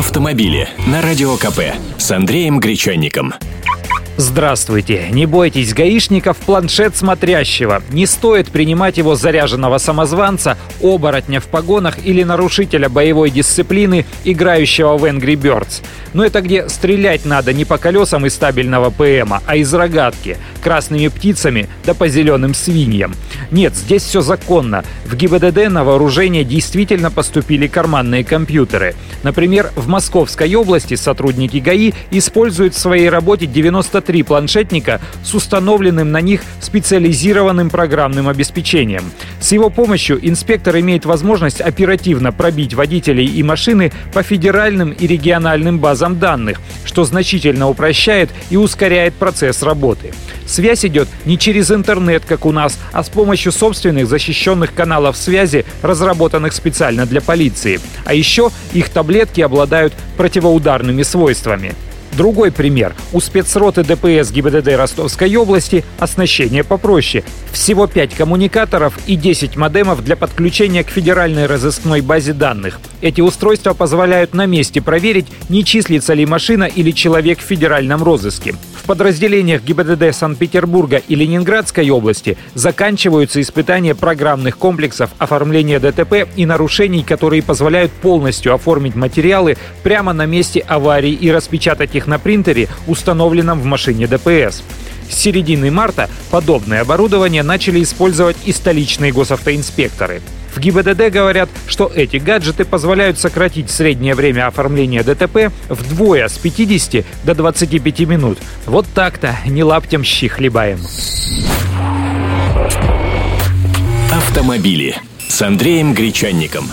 автомобили на Радио КП с Андреем Гречанником. Здравствуйте! Не бойтесь гаишников планшет смотрящего. Не стоит принимать его заряженного самозванца, оборотня в погонах или нарушителя боевой дисциплины, играющего в Angry Birds. Но это где стрелять надо не по колесам из стабильного ПМа, а из рогатки, красными птицами да по зеленым свиньям. Нет, здесь все законно. В ГИБДД на вооружение действительно поступили карманные компьютеры. Например, в Московской области сотрудники ГАИ используют в своей работе 93 три планшетника с установленным на них специализированным программным обеспечением. С его помощью инспектор имеет возможность оперативно пробить водителей и машины по федеральным и региональным базам данных, что значительно упрощает и ускоряет процесс работы. Связь идет не через интернет, как у нас, а с помощью собственных защищенных каналов связи, разработанных специально для полиции. А еще их таблетки обладают противоударными свойствами. Другой пример. У спецроты ДПС ГИБДД Ростовской области оснащение попроще. Всего 5 коммуникаторов и 10 модемов для подключения к федеральной разыскной базе данных. Эти устройства позволяют на месте проверить, не числится ли машина или человек в федеральном розыске. В подразделениях ГИБДД Санкт-Петербурга и Ленинградской области заканчиваются испытания программных комплексов оформления ДТП и нарушений, которые позволяют полностью оформить материалы прямо на месте аварии и распечатать их на принтере, установленном в машине ДПС. С середины марта подобное оборудование начали использовать и столичные госавтоинспекторы. В ГИБДД говорят, что эти гаджеты позволяют сократить среднее время оформления ДТП вдвое с 50 до 25 минут. Вот так-то, не лаптем щи хлебаем. Автомобили с Андреем Гречанником.